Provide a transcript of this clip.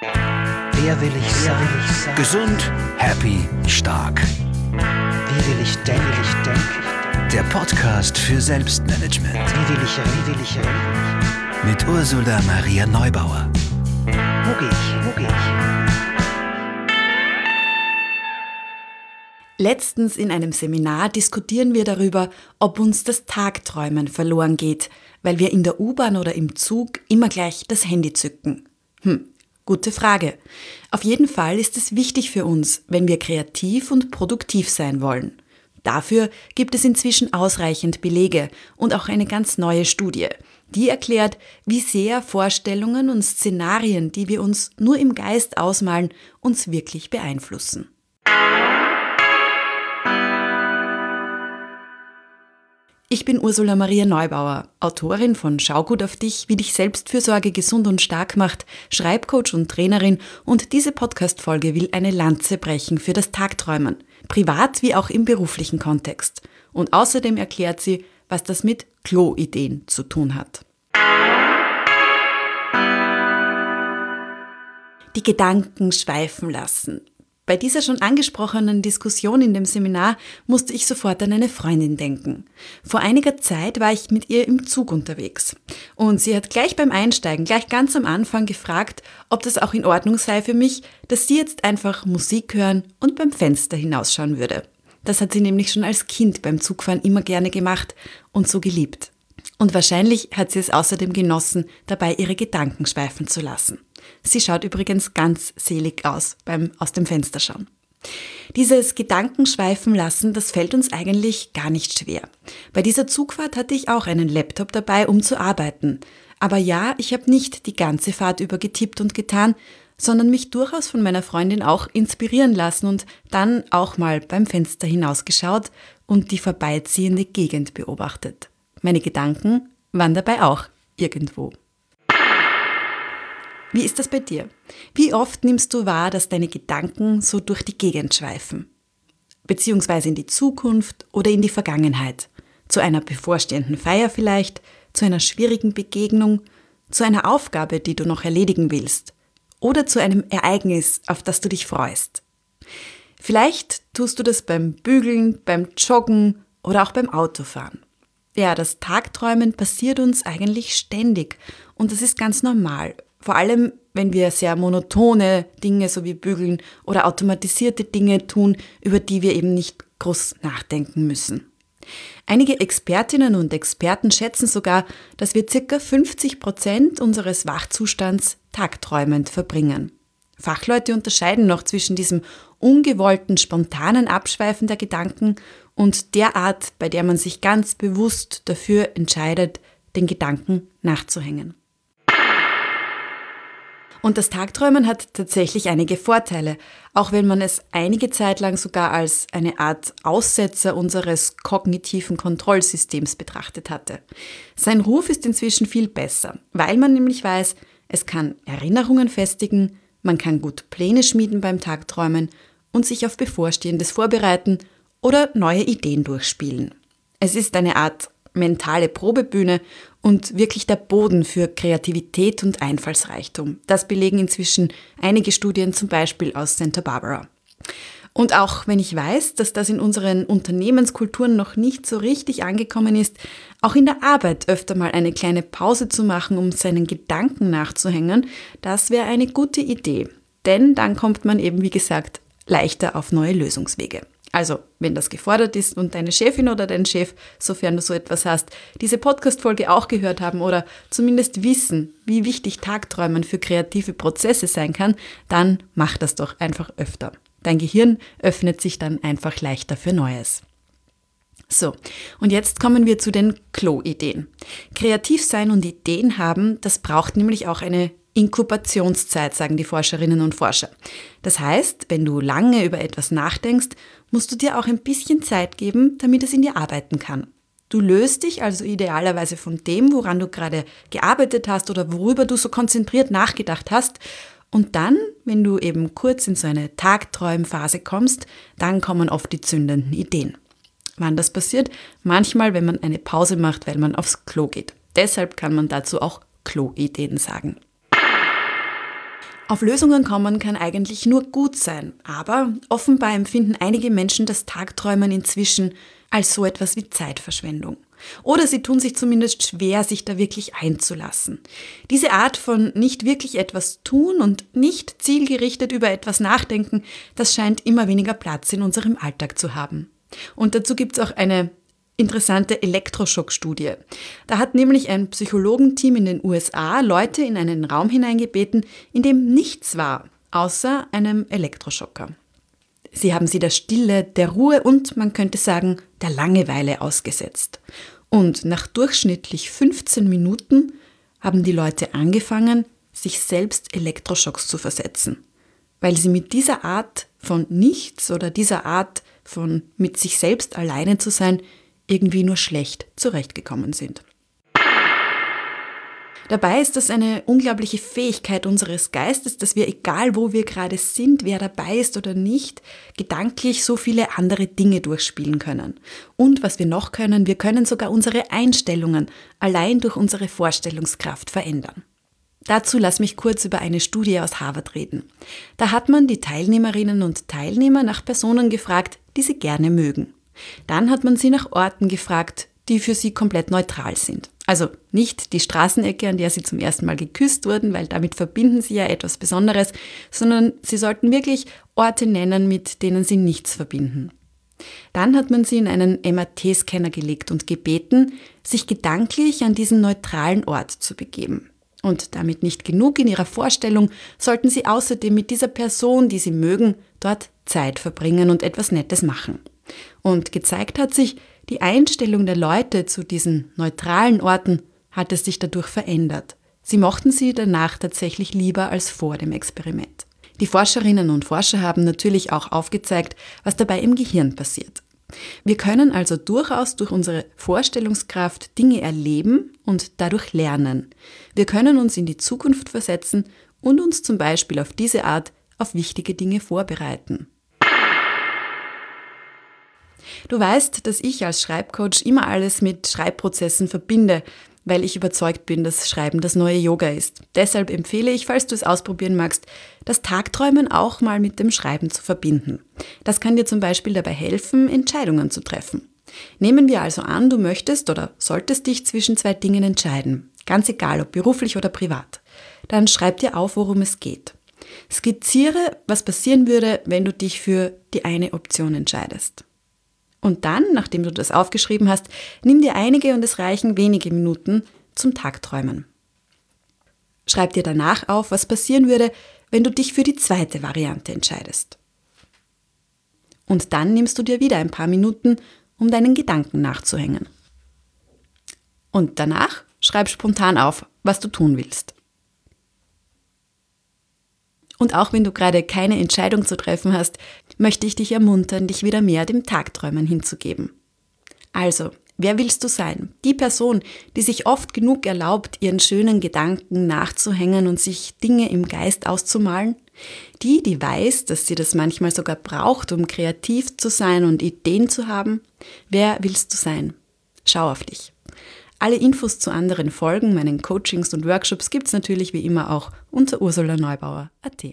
Wer will ich sein? Will ich sein? Gesund, happy, stark. Wie will ich denken? Will ich denken? Der Podcast für Selbstmanagement. Wie will ich reden? Wie will ich reden? Mit Ursula Maria Neubauer. Wo gehe ich? Wo gehe ich? Letztens in einem Seminar diskutieren wir darüber, ob uns das Tagträumen verloren geht, weil wir in der U-Bahn oder im Zug immer gleich das Handy zücken. Hm, gute Frage. Auf jeden Fall ist es wichtig für uns, wenn wir kreativ und produktiv sein wollen. Dafür gibt es inzwischen ausreichend Belege und auch eine ganz neue Studie. Die erklärt, wie sehr Vorstellungen und Szenarien, die wir uns nur im Geist ausmalen, uns wirklich beeinflussen. Ich bin Ursula Maria Neubauer, Autorin von Schau gut auf dich, wie dich Selbstfürsorge gesund und stark macht, Schreibcoach und Trainerin und diese Podcast-Folge will eine Lanze brechen für das Tagträumen, privat wie auch im beruflichen Kontext. Und außerdem erklärt sie, was das mit Klo-Ideen zu tun hat. Die Gedanken schweifen lassen. Bei dieser schon angesprochenen Diskussion in dem Seminar musste ich sofort an eine Freundin denken. Vor einiger Zeit war ich mit ihr im Zug unterwegs. Und sie hat gleich beim Einsteigen, gleich ganz am Anfang gefragt, ob das auch in Ordnung sei für mich, dass sie jetzt einfach Musik hören und beim Fenster hinausschauen würde. Das hat sie nämlich schon als Kind beim Zugfahren immer gerne gemacht und so geliebt. Und wahrscheinlich hat sie es außerdem genossen, dabei ihre Gedanken schweifen zu lassen. Sie schaut übrigens ganz selig aus beim aus dem Fenster schauen. Dieses Gedankenschweifen lassen, das fällt uns eigentlich gar nicht schwer. Bei dieser Zugfahrt hatte ich auch einen Laptop dabei, um zu arbeiten. Aber ja, ich habe nicht die ganze Fahrt über getippt und getan, sondern mich durchaus von meiner Freundin auch inspirieren lassen und dann auch mal beim Fenster hinausgeschaut und die vorbeiziehende Gegend beobachtet. Meine Gedanken waren dabei auch irgendwo. Wie ist das bei dir? Wie oft nimmst du wahr, dass deine Gedanken so durch die Gegend schweifen? Beziehungsweise in die Zukunft oder in die Vergangenheit? Zu einer bevorstehenden Feier vielleicht, zu einer schwierigen Begegnung, zu einer Aufgabe, die du noch erledigen willst oder zu einem Ereignis, auf das du dich freust. Vielleicht tust du das beim Bügeln, beim Joggen oder auch beim Autofahren. Ja, das Tagträumen passiert uns eigentlich ständig und das ist ganz normal, vor allem, wenn wir sehr monotone Dinge so wie Bügeln oder automatisierte Dinge tun, über die wir eben nicht groß nachdenken müssen. Einige Expertinnen und Experten schätzen sogar, dass wir circa 50 Prozent unseres Wachzustands tagträumend verbringen. Fachleute unterscheiden noch zwischen diesem ungewollten, spontanen Abschweifen der Gedanken und der Art, bei der man sich ganz bewusst dafür entscheidet, den Gedanken nachzuhängen. Und das Tagträumen hat tatsächlich einige Vorteile, auch wenn man es einige Zeit lang sogar als eine Art Aussetzer unseres kognitiven Kontrollsystems betrachtet hatte. Sein Ruf ist inzwischen viel besser, weil man nämlich weiß, es kann Erinnerungen festigen, man kann gut Pläne schmieden beim Tagträumen und sich auf Bevorstehendes vorbereiten oder neue Ideen durchspielen. Es ist eine Art mentale Probebühne und wirklich der Boden für Kreativität und Einfallsreichtum. Das belegen inzwischen einige Studien, zum Beispiel aus Santa Barbara. Und auch wenn ich weiß, dass das in unseren Unternehmenskulturen noch nicht so richtig angekommen ist, auch in der Arbeit öfter mal eine kleine Pause zu machen, um seinen Gedanken nachzuhängen, das wäre eine gute Idee. Denn dann kommt man eben, wie gesagt, leichter auf neue Lösungswege. Also, wenn das gefordert ist und deine Chefin oder dein Chef, sofern du so etwas hast, diese Podcast-Folge auch gehört haben oder zumindest wissen, wie wichtig Tagträumen für kreative Prozesse sein kann, dann mach das doch einfach öfter. Dein Gehirn öffnet sich dann einfach leichter für Neues. So, und jetzt kommen wir zu den Klo-Ideen. Kreativ sein und Ideen haben, das braucht nämlich auch eine Inkubationszeit, sagen die Forscherinnen und Forscher. Das heißt, wenn du lange über etwas nachdenkst, musst du dir auch ein bisschen Zeit geben, damit es in dir arbeiten kann. Du löst dich also idealerweise von dem, woran du gerade gearbeitet hast oder worüber du so konzentriert nachgedacht hast. Und dann, wenn du eben kurz in so eine Tagträumphase kommst, dann kommen oft die zündenden Ideen. Wann das passiert? Manchmal, wenn man eine Pause macht, weil man aufs Klo geht. Deshalb kann man dazu auch Klo-Ideen sagen. Auf Lösungen kommen kann eigentlich nur gut sein, aber offenbar empfinden einige Menschen das Tagträumen inzwischen als so etwas wie Zeitverschwendung. Oder sie tun sich zumindest schwer, sich da wirklich einzulassen. Diese Art von nicht wirklich etwas tun und nicht zielgerichtet über etwas nachdenken, das scheint immer weniger Platz in unserem Alltag zu haben. Und dazu gibt es auch eine interessante Elektroschockstudie. Da hat nämlich ein Psychologenteam in den USA Leute in einen Raum hineingebeten, in dem nichts war, außer einem Elektroschocker. Sie haben sie der Stille, der Ruhe und man könnte sagen, der Langeweile ausgesetzt. Und nach durchschnittlich 15 Minuten haben die Leute angefangen, sich selbst Elektroschocks zu versetzen, weil sie mit dieser Art von nichts oder dieser Art von mit sich selbst alleine zu sein irgendwie nur schlecht zurechtgekommen sind. Dabei ist das eine unglaubliche Fähigkeit unseres Geistes, dass wir, egal wo wir gerade sind, wer dabei ist oder nicht, gedanklich so viele andere Dinge durchspielen können. Und was wir noch können, wir können sogar unsere Einstellungen allein durch unsere Vorstellungskraft verändern. Dazu lass mich kurz über eine Studie aus Harvard reden. Da hat man die Teilnehmerinnen und Teilnehmer nach Personen gefragt, die sie gerne mögen. Dann hat man sie nach Orten gefragt, die für sie komplett neutral sind. Also nicht die Straßenecke, an der sie zum ersten Mal geküsst wurden, weil damit verbinden sie ja etwas Besonderes, sondern sie sollten wirklich Orte nennen, mit denen sie nichts verbinden. Dann hat man sie in einen MRT-Scanner gelegt und gebeten, sich gedanklich an diesen neutralen Ort zu begeben. Und damit nicht genug in ihrer Vorstellung, sollten sie außerdem mit dieser Person, die sie mögen, dort Zeit verbringen und etwas Nettes machen. Und gezeigt hat sich, die Einstellung der Leute zu diesen neutralen Orten hat es sich dadurch verändert. Sie mochten sie danach tatsächlich lieber als vor dem Experiment. Die Forscherinnen und Forscher haben natürlich auch aufgezeigt, was dabei im Gehirn passiert. Wir können also durchaus durch unsere Vorstellungskraft Dinge erleben und dadurch lernen. Wir können uns in die Zukunft versetzen und uns zum Beispiel auf diese Art auf wichtige Dinge vorbereiten. Du weißt, dass ich als Schreibcoach immer alles mit Schreibprozessen verbinde, weil ich überzeugt bin, dass Schreiben das neue Yoga ist. Deshalb empfehle ich, falls du es ausprobieren magst, das Tagträumen auch mal mit dem Schreiben zu verbinden. Das kann dir zum Beispiel dabei helfen, Entscheidungen zu treffen. Nehmen wir also an, du möchtest oder solltest dich zwischen zwei Dingen entscheiden, ganz egal ob beruflich oder privat. Dann schreib dir auf, worum es geht. Skizziere, was passieren würde, wenn du dich für die eine Option entscheidest. Und dann, nachdem du das aufgeschrieben hast, nimm dir einige und es reichen wenige Minuten zum Tagträumen. Schreib dir danach auf, was passieren würde, wenn du dich für die zweite Variante entscheidest. Und dann nimmst du dir wieder ein paar Minuten, um deinen Gedanken nachzuhängen. Und danach schreib spontan auf, was du tun willst. Und auch wenn du gerade keine Entscheidung zu treffen hast, möchte ich dich ermuntern, dich wieder mehr dem Tagträumen hinzugeben. Also, wer willst du sein? Die Person, die sich oft genug erlaubt, ihren schönen Gedanken nachzuhängen und sich Dinge im Geist auszumalen? Die, die weiß, dass sie das manchmal sogar braucht, um kreativ zu sein und Ideen zu haben? Wer willst du sein? Schau auf dich. Alle Infos zu anderen Folgen, meinen Coachings und Workshops gibt's natürlich wie immer auch unter ursulaneubauer.at.